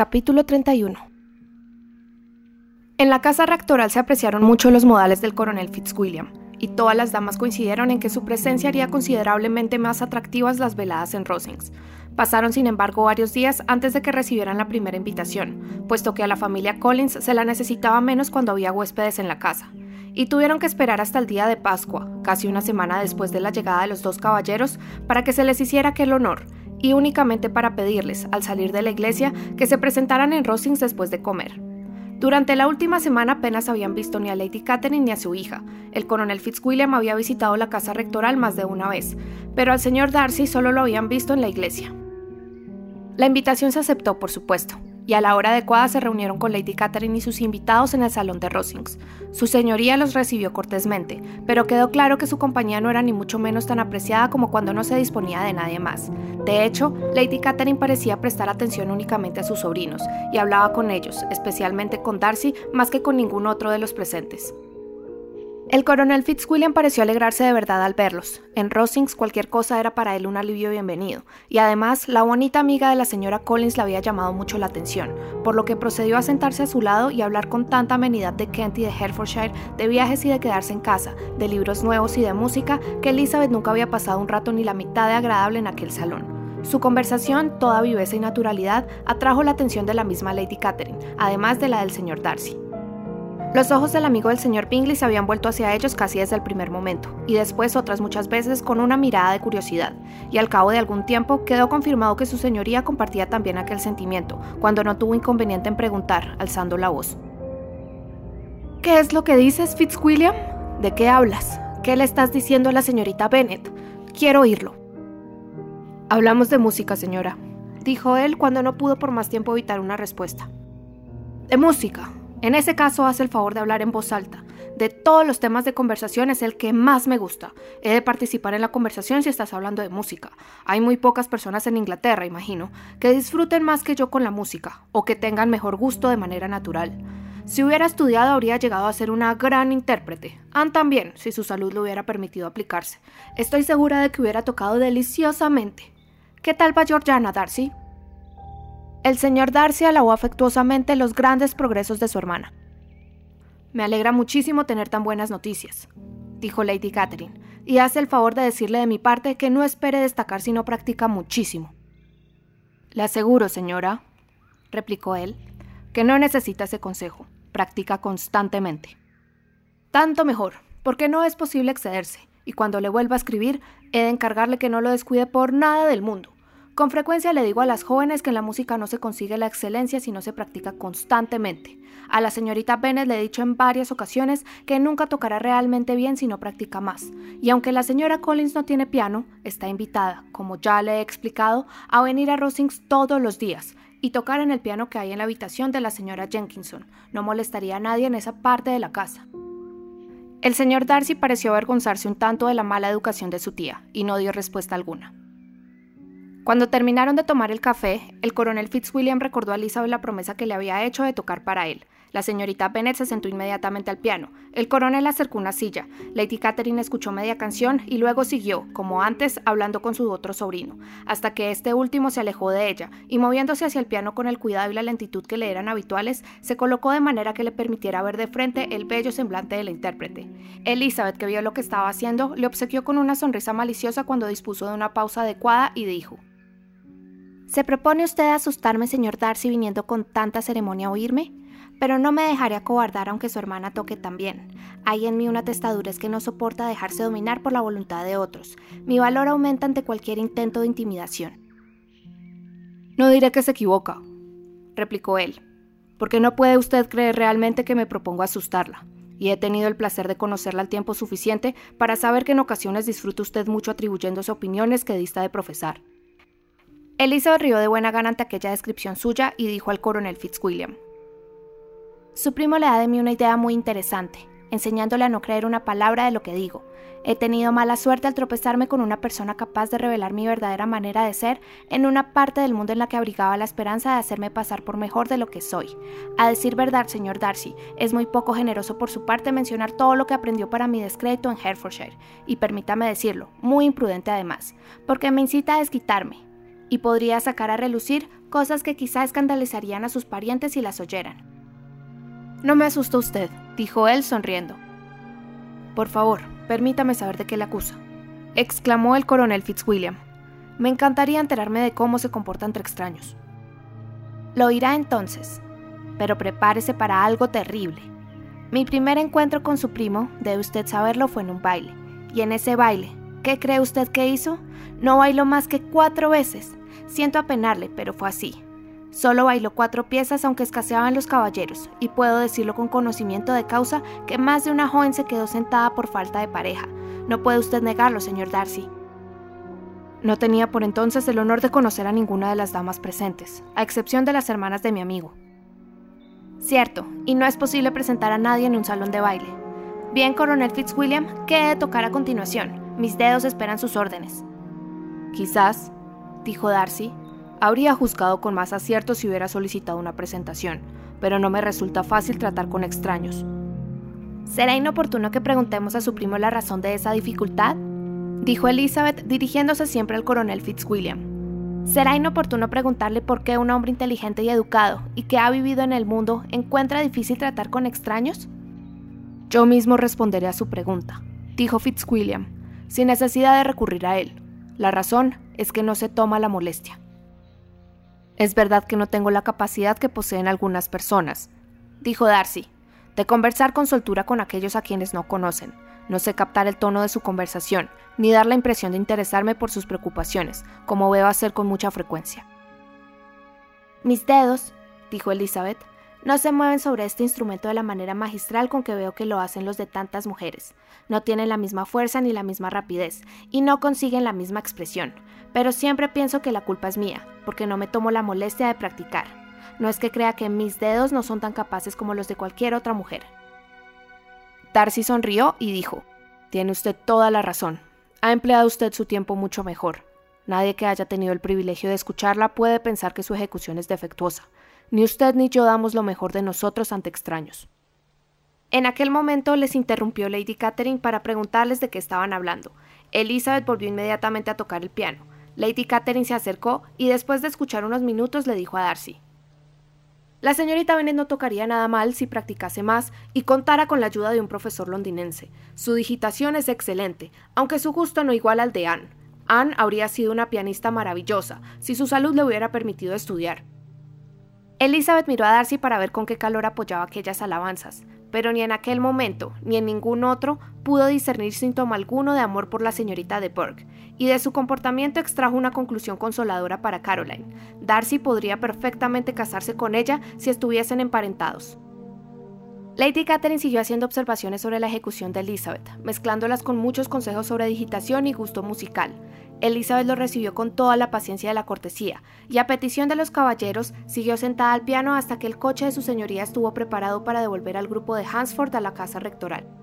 Capítulo 31 En la casa rectoral se apreciaron mucho los modales del coronel Fitzwilliam, y todas las damas coincidieron en que su presencia haría considerablemente más atractivas las veladas en Rosings. Pasaron, sin embargo, varios días antes de que recibieran la primera invitación, puesto que a la familia Collins se la necesitaba menos cuando había huéspedes en la casa, y tuvieron que esperar hasta el día de Pascua, casi una semana después de la llegada de los dos caballeros, para que se les hiciera aquel honor, y únicamente para pedirles, al salir de la iglesia, que se presentaran en Rosings después de comer. Durante la última semana apenas habían visto ni a Lady Catherine ni a su hija. El coronel Fitzwilliam había visitado la casa rectoral más de una vez, pero al señor Darcy solo lo habían visto en la iglesia. La invitación se aceptó, por supuesto, y a la hora adecuada se reunieron con Lady Catherine y sus invitados en el salón de Rosings. Su señoría los recibió cortésmente, pero quedó claro que su compañía no era ni mucho menos tan apreciada como cuando no se disponía de nadie más. De hecho, Lady Catherine parecía prestar atención únicamente a sus sobrinos, y hablaba con ellos, especialmente con Darcy, más que con ningún otro de los presentes. El coronel Fitzwilliam pareció alegrarse de verdad al verlos. En Rosings cualquier cosa era para él un alivio bienvenido, y además la bonita amiga de la señora Collins le había llamado mucho la atención, por lo que procedió a sentarse a su lado y hablar con tanta amenidad de Kent y de Herefordshire, de viajes y de quedarse en casa, de libros nuevos y de música, que Elizabeth nunca había pasado un rato ni la mitad de agradable en aquel salón. Su conversación, toda viveza y naturalidad, atrajo la atención de la misma Lady Catherine, además de la del señor Darcy. Los ojos del amigo del señor Bingley se habían vuelto hacia ellos casi desde el primer momento, y después otras muchas veces con una mirada de curiosidad, y al cabo de algún tiempo quedó confirmado que su señoría compartía también aquel sentimiento, cuando no tuvo inconveniente en preguntar, alzando la voz. ¿Qué es lo que dices, Fitzwilliam? ¿De qué hablas? ¿Qué le estás diciendo a la señorita Bennet? Quiero oírlo. Hablamos de música, señora, dijo él cuando no pudo por más tiempo evitar una respuesta. De música, en ese caso, haz el favor de hablar en voz alta. De todos los temas de conversación es el que más me gusta. He de participar en la conversación si estás hablando de música. Hay muy pocas personas en Inglaterra, imagino, que disfruten más que yo con la música, o que tengan mejor gusto de manera natural. Si hubiera estudiado habría llegado a ser una gran intérprete. Anne también, si su salud le hubiera permitido aplicarse. Estoy segura de que hubiera tocado deliciosamente. ¿Qué tal va Georgiana, Darcy? El señor Darcy alabó afectuosamente los grandes progresos de su hermana. Me alegra muchísimo tener tan buenas noticias, dijo Lady Catherine, y hace el favor de decirle de mi parte que no espere destacar si no practica muchísimo. Le aseguro, señora, replicó él, que no necesita ese consejo, practica constantemente. Tanto mejor, porque no es posible excederse, y cuando le vuelva a escribir, he de encargarle que no lo descuide por nada del mundo. Con frecuencia le digo a las jóvenes que en la música no se consigue la excelencia si no se practica constantemente. A la señorita Bennett le he dicho en varias ocasiones que nunca tocará realmente bien si no practica más. Y aunque la señora Collins no tiene piano, está invitada, como ya le he explicado, a venir a Rosings todos los días y tocar en el piano que hay en la habitación de la señora Jenkinson. No molestaría a nadie en esa parte de la casa. El señor Darcy pareció avergonzarse un tanto de la mala educación de su tía y no dio respuesta alguna. Cuando terminaron de tomar el café, el coronel Fitzwilliam recordó a Elizabeth la promesa que le había hecho de tocar para él. La señorita Bennet se sentó inmediatamente al piano. El coronel acercó una silla. Lady Catherine escuchó media canción y luego siguió, como antes, hablando con su otro sobrino, hasta que este último se alejó de ella y moviéndose hacia el piano con el cuidado y la lentitud que le eran habituales, se colocó de manera que le permitiera ver de frente el bello semblante de la intérprete. Elizabeth, que vio lo que estaba haciendo, le obsequió con una sonrisa maliciosa cuando dispuso de una pausa adecuada y dijo: ¿Se propone usted asustarme, señor Darcy, viniendo con tanta ceremonia a oírme? Pero no me dejaré acobardar aunque su hermana toque también. Hay en mí una testadura que no soporta dejarse dominar por la voluntad de otros. Mi valor aumenta ante cualquier intento de intimidación. No diré que se equivoca, replicó él, porque no puede usted creer realmente que me propongo asustarla. Y he tenido el placer de conocerla al tiempo suficiente para saber que en ocasiones disfruta usted mucho atribuyéndose opiniones que dista de profesar. Elizabeth rió de buena gana ante aquella descripción suya y dijo al coronel Fitzwilliam. Su primo le da de mí una idea muy interesante, enseñándole a no creer una palabra de lo que digo. He tenido mala suerte al tropezarme con una persona capaz de revelar mi verdadera manera de ser en una parte del mundo en la que abrigaba la esperanza de hacerme pasar por mejor de lo que soy. A decir verdad, señor Darcy, es muy poco generoso por su parte mencionar todo lo que aprendió para mi descrédito en Herefordshire, y permítame decirlo, muy imprudente además, porque me incita a desquitarme, y podría sacar a relucir cosas que quizá escandalizarían a sus parientes si las oyeran. No me asusta usted, dijo él sonriendo. Por favor, permítame saber de qué le acusa, exclamó el coronel Fitzwilliam. Me encantaría enterarme de cómo se comporta entre extraños. Lo oirá entonces, pero prepárese para algo terrible. Mi primer encuentro con su primo, debe usted saberlo, fue en un baile. Y en ese baile, ¿qué cree usted que hizo? No bailó más que cuatro veces. Siento apenarle, pero fue así. Solo bailó cuatro piezas aunque escaseaban los caballeros, y puedo decirlo con conocimiento de causa que más de una joven se quedó sentada por falta de pareja. No puede usted negarlo, señor Darcy. No tenía por entonces el honor de conocer a ninguna de las damas presentes, a excepción de las hermanas de mi amigo. Cierto, y no es posible presentar a nadie en un salón de baile. Bien, coronel Fitzwilliam, ¿qué he de tocar a continuación? Mis dedos esperan sus órdenes. Quizás, dijo Darcy, habría juzgado con más acierto si hubiera solicitado una presentación, pero no me resulta fácil tratar con extraños. ¿Será inoportuno que preguntemos a su primo la razón de esa dificultad? dijo Elizabeth dirigiéndose siempre al coronel Fitzwilliam. Será inoportuno preguntarle por qué un hombre inteligente y educado y que ha vivido en el mundo encuentra difícil tratar con extraños? Yo mismo responderé a su pregunta, dijo Fitzwilliam, sin necesidad de recurrir a él. La razón es que no se toma la molestia. Es verdad que no tengo la capacidad que poseen algunas personas, dijo Darcy, de conversar con soltura con aquellos a quienes no conocen, no sé captar el tono de su conversación, ni dar la impresión de interesarme por sus preocupaciones, como veo hacer con mucha frecuencia. Mis dedos, dijo Elizabeth, no se mueven sobre este instrumento de la manera magistral con que veo que lo hacen los de tantas mujeres. No tienen la misma fuerza ni la misma rapidez, y no consiguen la misma expresión. Pero siempre pienso que la culpa es mía, porque no me tomo la molestia de practicar. No es que crea que mis dedos no son tan capaces como los de cualquier otra mujer. Darcy sonrió y dijo, Tiene usted toda la razón. Ha empleado usted su tiempo mucho mejor. Nadie que haya tenido el privilegio de escucharla puede pensar que su ejecución es defectuosa. Ni usted ni yo damos lo mejor de nosotros ante extraños. En aquel momento les interrumpió Lady Catherine para preguntarles de qué estaban hablando. Elizabeth volvió inmediatamente a tocar el piano. Lady Catherine se acercó y después de escuchar unos minutos le dijo a Darcy la señorita Bennet no tocaría nada mal si practicase más y contara con la ayuda de un profesor londinense. Su digitación es excelente, aunque su gusto no iguala al de Anne. Anne habría sido una pianista maravillosa si su salud le hubiera permitido estudiar. Elizabeth miró a Darcy para ver con qué calor apoyaba aquellas alabanzas pero ni en aquel momento ni en ningún otro pudo discernir síntoma alguno de amor por la señorita de Burke, y de su comportamiento extrajo una conclusión consoladora para Caroline. Darcy podría perfectamente casarse con ella si estuviesen emparentados. Lady Catherine siguió haciendo observaciones sobre la ejecución de Elizabeth, mezclándolas con muchos consejos sobre digitación y gusto musical. Elizabeth lo recibió con toda la paciencia de la cortesía, y a petición de los caballeros, siguió sentada al piano hasta que el coche de su señoría estuvo preparado para devolver al grupo de Hansford a la casa rectoral.